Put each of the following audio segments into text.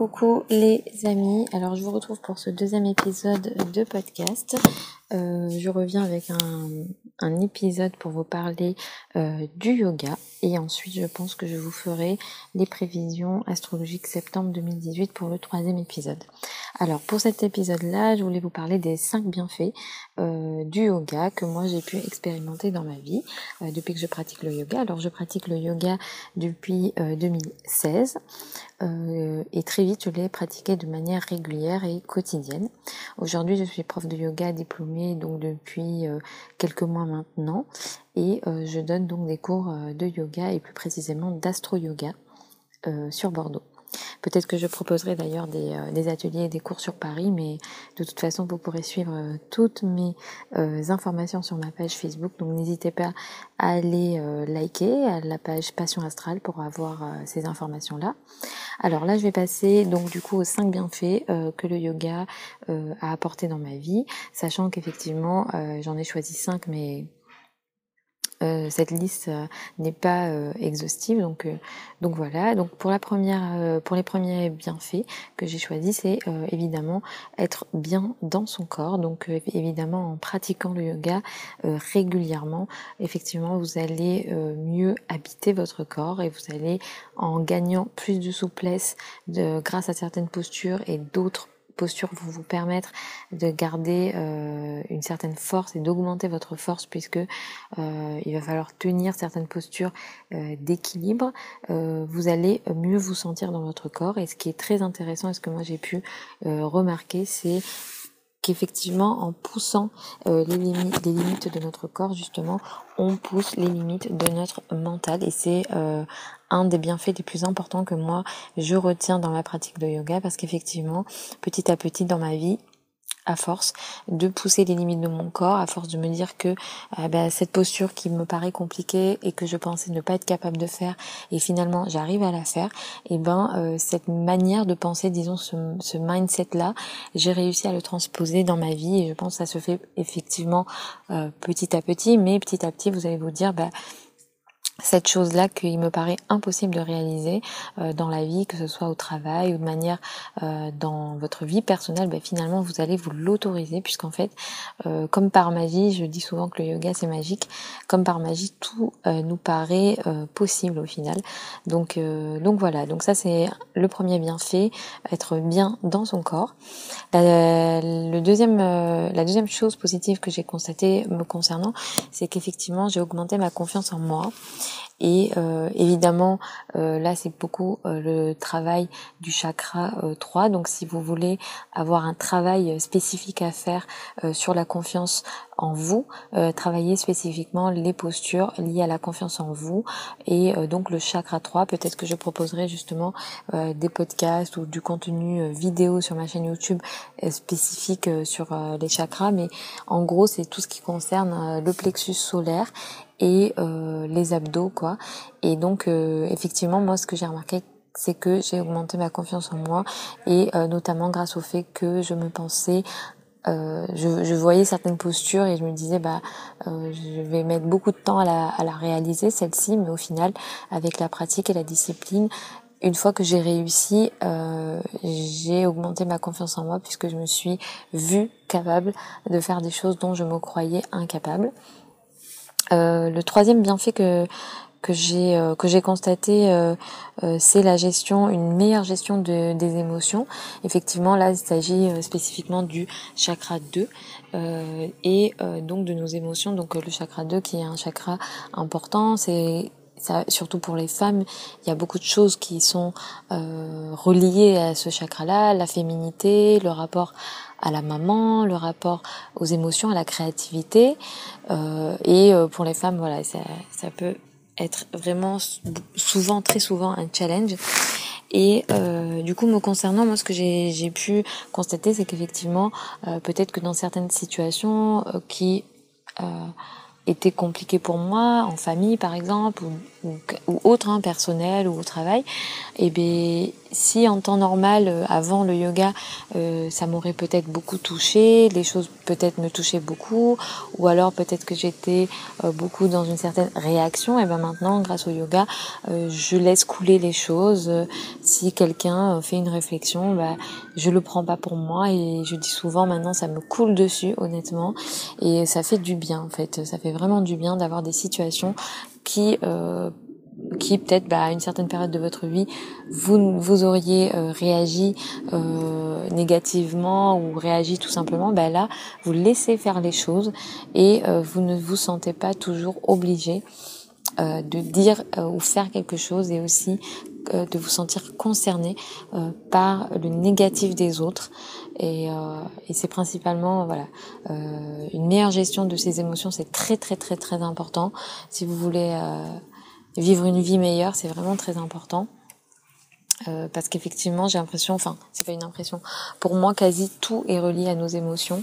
Coucou les amis, alors je vous retrouve pour ce deuxième épisode de podcast. Euh, je reviens avec un, un, épisode pour vous parler euh, du yoga et ensuite je pense que je vous ferai les prévisions astrologiques septembre 2018 pour le troisième épisode. Alors pour cet épisode là je voulais vous parler des cinq bienfaits euh, du yoga que moi j'ai pu expérimenter dans ma vie euh, depuis que je pratique le yoga. Alors je pratique le yoga depuis 2016 euh, et très vite je l'ai pratiqué de manière régulière et quotidienne. Aujourd'hui je suis prof de yoga diplômée donc depuis quelques mois maintenant et euh, je donne donc des cours euh, de yoga et plus précisément d'astro-yoga sur Bordeaux. Peut-être que je proposerai d'ailleurs des, des, ateliers et des cours sur Paris, mais de toute façon, vous pourrez suivre toutes mes informations sur ma page Facebook. Donc n'hésitez pas à aller liker à la page Passion Astrale pour avoir ces informations-là. Alors là, je vais passer donc du coup aux cinq bienfaits euh, que le yoga euh, a apporté dans ma vie, sachant qu'effectivement, euh, j'en ai choisi cinq, mais cette liste n'est pas exhaustive. Donc donc voilà. Donc pour la première pour les premiers bienfaits que j'ai choisi c'est évidemment être bien dans son corps. Donc évidemment en pratiquant le yoga régulièrement effectivement vous allez mieux habiter votre corps et vous allez en gagnant plus de souplesse de grâce à certaines postures et d'autres postures vont vous permettre de garder euh, une certaine force et d'augmenter votre force puisque euh, il va falloir tenir certaines postures euh, d'équilibre. vous allez mieux vous sentir dans votre corps et ce qui est très intéressant et ce que moi j'ai pu remarquer c'est qu'effectivement en poussant les, limites, les limites de notre corps justement on pousse les limites de notre mental. Et c'est un des bienfaits les plus importants que moi je retiens dans ma pratique de yoga parce qu'effectivement, petit à petit dans ma vie, à force de pousser les limites de mon corps, à force de me dire que euh, bah, cette posture qui me paraît compliquée et que je pensais ne pas être capable de faire, et finalement j'arrive à la faire, et ben euh, cette manière de penser, disons ce, ce mindset là, j'ai réussi à le transposer dans ma vie et je pense que ça se fait effectivement euh, petit à petit, mais petit à petit vous allez vous dire bah cette chose-là qu'il me paraît impossible de réaliser euh, dans la vie, que ce soit au travail ou de manière euh, dans votre vie personnelle, ben, finalement vous allez vous l'autoriser puisqu'en fait, euh, comme par magie, je dis souvent que le yoga c'est magique, comme par magie tout nous paraît possible au final. Donc donc voilà, donc ça c'est le premier bienfait, être bien dans son corps. La, le deuxième, la deuxième chose positive que j'ai constatée me concernant, c'est qu'effectivement j'ai augmenté ma confiance en moi. Et euh, évidemment, euh, là, c'est beaucoup euh, le travail du chakra 3. Donc, si vous voulez avoir un travail spécifique à faire sur la confiance en vous, travaillez spécifiquement les postures liées à la confiance en vous. Et donc, le chakra 3, peut-être que je proposerai justement des podcasts ou du contenu vidéo sur ma chaîne YouTube spécifique sur les chakras. Mais en gros, c'est tout ce qui concerne le plexus solaire et euh, les abdos quoi. Et donc euh, effectivement moi ce que j'ai remarqué c'est que j'ai augmenté ma confiance en moi et euh, notamment grâce au fait que je me pensais euh, je, je, voyais certaines postures et je me disais bah euh, je vais mettre beaucoup de temps à la, à la réaliser celle-ci mais au final avec la pratique et la discipline une fois que j'ai réussi euh, j'ai augmenté ma confiance en moi puisque je me suis vue capable de faire des choses dont je me croyais incapable euh, le troisième bienfait que que j'ai euh, que j'ai constaté euh, c'est la gestion une meilleure gestion de, des émotions. Effectivement là il s'agit spécifiquement du chakra 2 et donc de nos émotions. Donc le chakra 2 qui est un chakra important c'est surtout pour les femmes, il y a beaucoup de choses qui sont reliées à ce chakra-là, la féminité, le rapport à la maman, le rapport aux émotions, à la créativité. Euh, et euh, pour les femmes, voilà, ça, peut être vraiment souvent, très souvent un challenge. Et euh, du coup, me concernant, moi, ce que j'ai pu constater, c'est qu'effectivement, euh, peut-être que dans certaines situations euh, qui étaient compliquées pour moi, en famille par exemple, ou, ou autre, hein, personnel ou au travail, et eh bien si en temps normal, euh, avant le yoga, euh, ça m'aurait peut-être beaucoup touché, les choses peut-être me touchaient beaucoup, ou alors peut-être que j'étais euh, beaucoup dans une certaine réaction, et ben maintenant, grâce au yoga, je laisse couler les choses. Si quelqu'un fait une réflexion, bah, je le prends pas pour moi, et je dis souvent maintenant, ça me coule dessus, honnêtement, et ça fait du bien en fait, ça fait vraiment du bien d'avoir des situations qui euh, qui peut-être bah, à une certaine période de votre vie vous vous auriez euh, réagi euh, négativement ou réagi tout simplement bah là vous laissez faire les choses et vous ne vous sentez pas toujours obligé de dire ou faire quelque chose et aussi de vous sentir concerné par le négatif des autres et, et c'est principalement voilà une meilleure gestion de ces émotions c'est très très très très important si vous voulez vivre une vie meilleure, c'est vraiment très important. Euh, parce qu'effectivement, j'ai l'impression, enfin, c'est pas une impression. Pour moi, quasi tout est relié à nos émotions,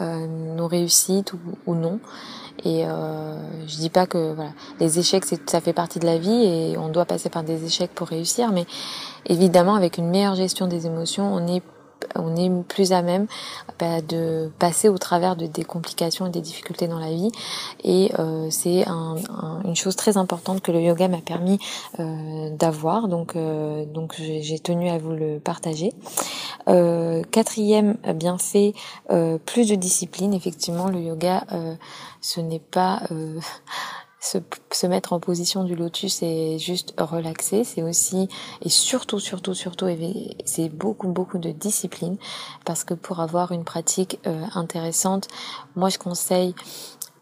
euh, nos réussites ou, non. Et euh, je dis pas que voilà, les échecs, ça fait partie de la vie et on doit passer par des échecs pour réussir. Mais évidemment, avec une meilleure gestion des émotions, on est on est plus à même bah, de passer au travers de des complications et des difficultés dans la vie. Et euh, c'est un, une chose très importante que le yoga m'a permis euh, d'avoir. Donc, euh, donc j'ai tenu à vous le partager. quatrième bienfait, plus de discipline. Effectivement, le yoga, ce n'est pas se, se, mettre en position du lotus et juste relaxer, c'est aussi et surtout surtout surtout c'est beaucoup beaucoup de discipline parce que pour avoir une pratique euh, intéressante, moi je conseille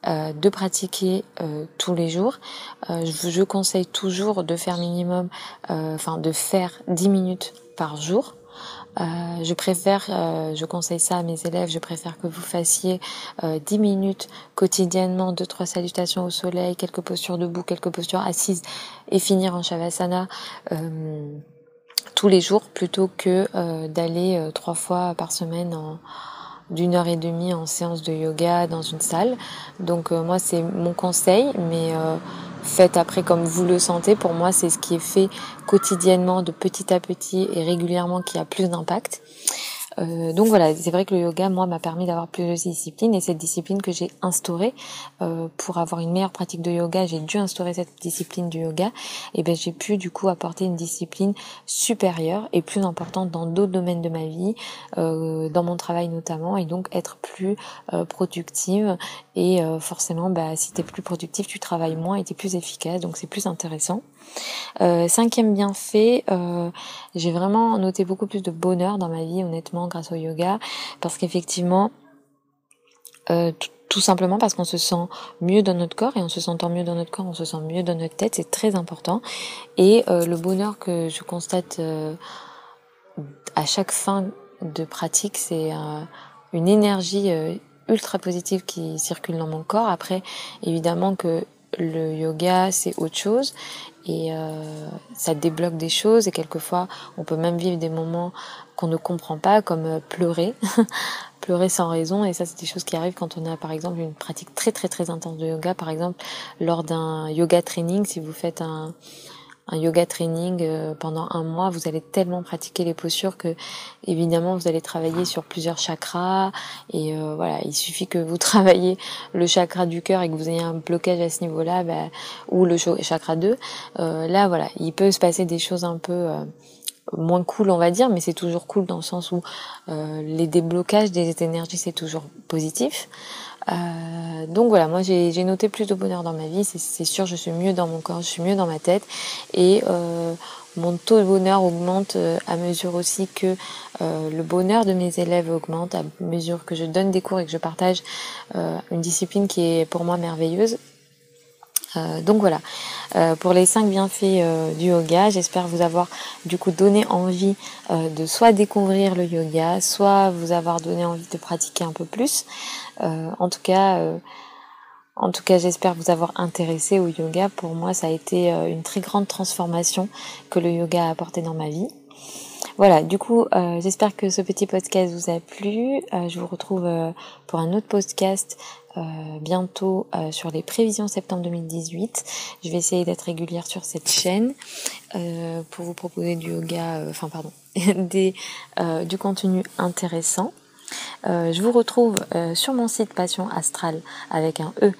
euh, de pratiquer euh, tous les jours. Je, je, conseille toujours de faire minimum, enfin de faire 10 minutes par jour euh, je préfère, euh, je conseille ça à mes élèves, je préfère que vous fassiez euh, 10 minutes quotidiennement, deux trois salutations au soleil, quelques postures debout, quelques postures assises et finir en shavasana euh, tous les jours plutôt que euh, d'aller trois fois par semaine en d'une heure et demie en séance de yoga dans une salle. Donc moi c'est mon conseil, mais faites après comme vous le sentez. Pour moi, c'est ce qui est fait quotidiennement, de petit à petit et régulièrement qui a plus d'impact. Euh, donc voilà, c'est vrai que le yoga, moi, m'a permis d'avoir plus de discipline et cette discipline que j'ai instaurée euh, pour avoir une meilleure pratique de yoga, j'ai dû instaurer cette discipline du yoga. Et ben j'ai pu du coup apporter une discipline supérieure et plus importante dans d'autres domaines de ma vie, euh, dans mon travail notamment, et donc être plus euh, productive. Et euh, forcément, bah, si t'es plus productif, tu travailles moins et t'es plus efficace, donc c'est plus intéressant. Euh, cinquième bienfait, j'ai vraiment noté beaucoup plus de bonheur dans ma vie, honnêtement, grâce au yoga, parce qu'effectivement, euh, tout simplement parce qu'on se sent mieux dans notre corps et en se sentant mieux dans notre corps, on se sent mieux dans notre tête, c'est très important. Et le bonheur que je constate à chaque fin de pratique, c'est une énergie ultra positive qui circule dans mon corps. Après, évidemment que le yoga c'est autre chose. Et euh, ça débloque des choses et quelquefois on peut même vivre des moments qu'on ne comprend pas comme euh, pleurer. Pleurer sans raison. Et ça c'est des choses qui arrivent quand on a par exemple une pratique très très très intense de yoga. Par exemple lors d'un yoga training si vous faites un un yoga training euh, pendant un mois, vous allez tellement pratiquer les postures que évidemment vous allez travailler sur plusieurs chakras. Et euh, voilà, il suffit que vous travaillez le chakra du cœur et que vous ayez un blocage à ce niveau-là, bah, ou le chakra 2, euh, là voilà, il peut se passer des choses un peu moins cool on va dire mais c'est toujours cool dans le sens où les déblocages des énergies c'est toujours positif euh, donc voilà, moi j'ai noté plus de bonheur dans ma vie, c'est sûr, je suis mieux dans mon corps, je suis mieux dans ma tête et euh, mon taux de bonheur augmente euh, à mesure aussi que le bonheur de mes élèves augmente, à mesure que je donne des cours et que je partage une discipline qui est pour moi merveilleuse. Euh, donc voilà, euh, pour les cinq bienfaits euh, du yoga, j'espère vous avoir du coup donné envie de soit découvrir le yoga, soit vous avoir donné envie de pratiquer un peu plus. en tout cas, en tout cas, j'espère vous avoir intéressé au yoga. Pour moi, ça a été une très grande transformation que le yoga a apporté dans ma vie. Voilà, du coup, j'espère que ce petit podcast vous a plu. je vous retrouve pour un autre podcast bientôt sur les prévisions septembre 2018. Je vais essayer d'être régulière sur cette chaîne pour vous proposer du yoga, enfin pardon, du contenu intéressant. je vous retrouve sur mon site Passion Astral avec un E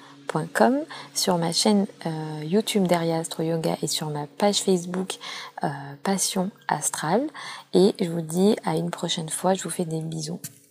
sur ma chaîne euh, YouTube Derrière Astro Yoga et sur ma page Facebook euh, Passion Astrale. Et je vous dis à une prochaine fois, je vous fais des bisous.